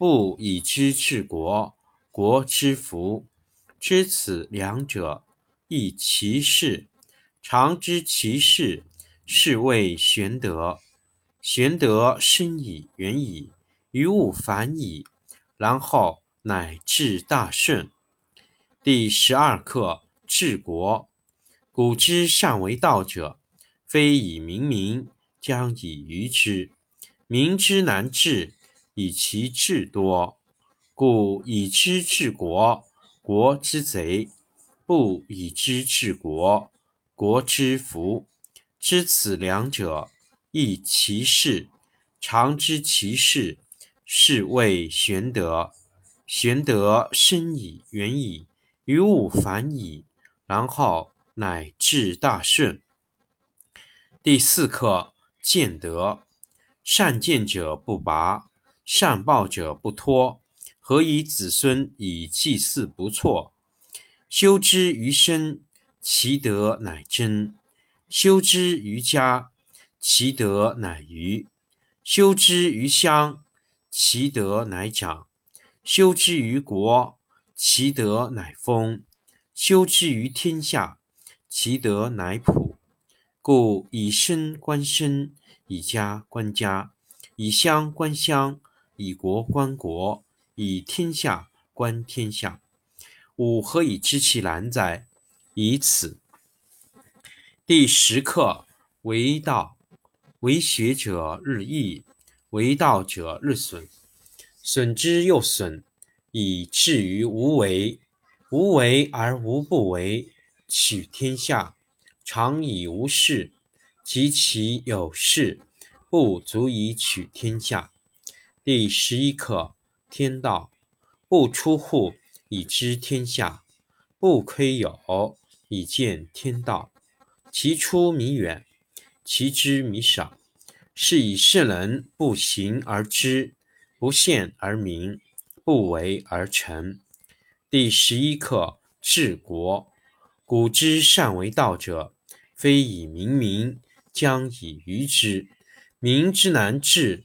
不以知治国，国之福。知此两者，亦其事。常知其事，是谓玄德。玄德深矣，远矣，于物反矣，然后乃至大顺。第十二课治国。古之善为道者，非以明民，将以愚之。民之难治，以其智多。故以知治国，国之贼；不以知治国，国之福。知此两者，亦其事。常知其事，是谓玄德。玄德深矣，远矣，于物反矣，然后乃至大顺。第四课见德。善见者不拔，善抱者不脱。何以子孙以祭祀不辍？修之于身，其德乃真；修之于家，其德乃余；修之于乡，其德乃长；修之于国，其德乃丰；修之于天下，其德乃普。故以身观身，以家观家，以乡观乡，以国观国。以天下观天下，吾何以知其然哉？以此。第十课为道，为学者日益，为道者日损，损之又损，以至于无为。无为而无不为，取天下常以无事，及其有事，不足以取天下。第十一课。天道不出户，以知天下；不窥牖，以见天道。其出弥远，其知弥少。是以圣人不行而知，不见而明，不为而成。第十一课治国。古之善为道者，非以明民，将以愚之。民之难治，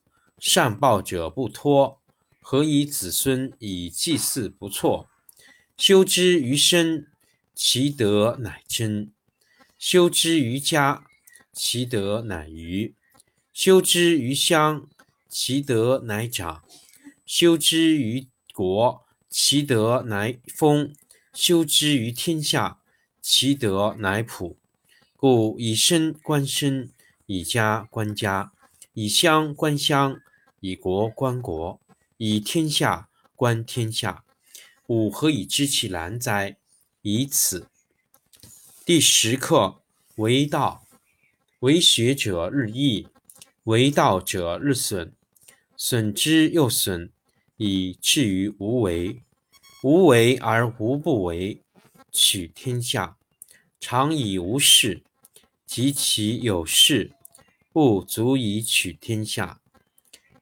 善抱者不脱。何以子孙以祭祀不辍？修之于身，其德乃真；修之于家，其德乃余；修之于乡，其德乃长；修之于国，其德乃丰；修之于天下，其德乃普。故以身观身，以家观家，以乡观乡，以国观国。以天下观天下，吾何以知其然哉？以此。第十课为道，为学者日益，为道者日损，损之又损，以至于无为。无为而无不为，取天下常以无事，及其有事，不足以取天下。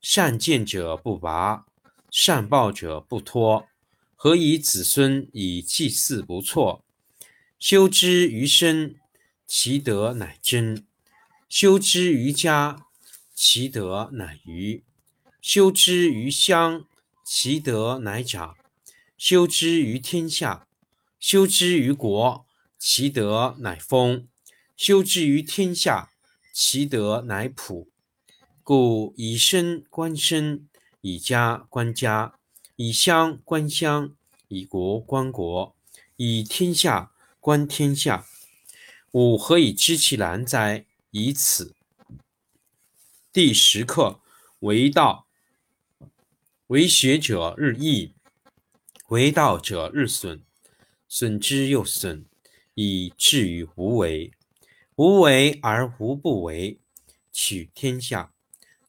善见者不拔，善抱者不脱。何以子孙以祭祀不辍？修之于身，其德乃真；修之于家，其德乃余；修之于乡，其德乃长；修之于天下，修之于国，其德乃丰；修之于天下，其德乃普。故以身观身，以家观家。以乡观乡，以国观国，以天下观天下。吾何以知其然哉？以此。第十课：为道，为学者日益，为道者日损，损之又损，以至于无为。无为而无不为，取天下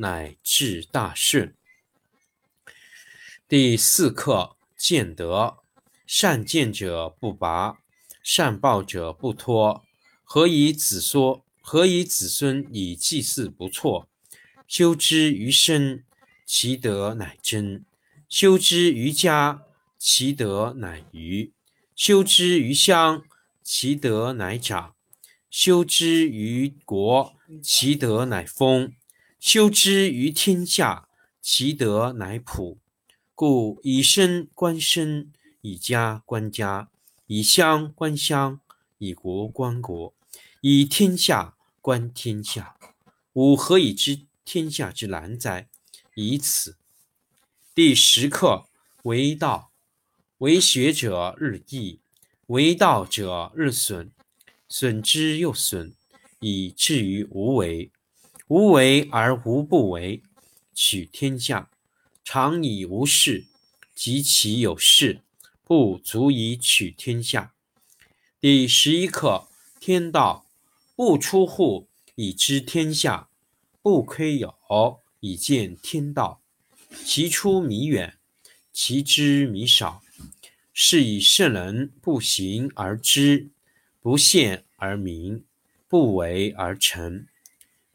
乃至大顺。第四课：见德。善见者不拔，善抱者不脱。何以子说？何以子孙以祭祀不辍？修之于身，其德乃真；修之于家，其德乃余；修之于乡，其德乃长；修之于国，其德乃丰；修之于天下，其德乃普。故以身观身，以家观家，以乡观乡，以国观国，以天下观天下。吾何以知天下之难哉？以此。第十课：为道，为学者日益，为道者日损，损之又损，以至于无为。无为而无不为，取天下。常以无事，及其有事，不足以取天下。第十一课：天道不出户，以知天下；不窥有，以见天道。其出弥远，其知弥少。是以圣人不行而知，不见而明，不为而成。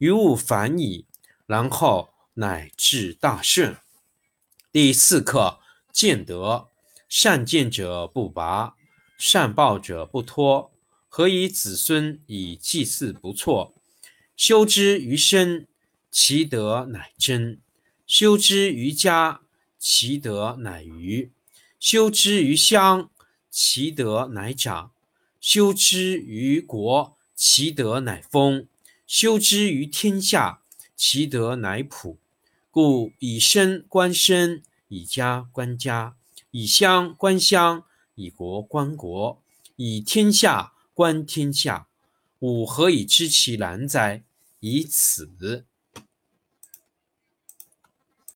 于物反矣，然后。乃至大顺。第四课：见德。善见者不拔，善报者不脱。何以子孙以祭祀不辍？修之于身，其德乃真；修之于家，其德乃余；修之于乡，其德乃长；修之于国，其德乃丰；修之于天下，其德乃普。故以身观身，以家观家，以乡观乡，以国观国，以天下观天下。吾何以知其然哉？以此。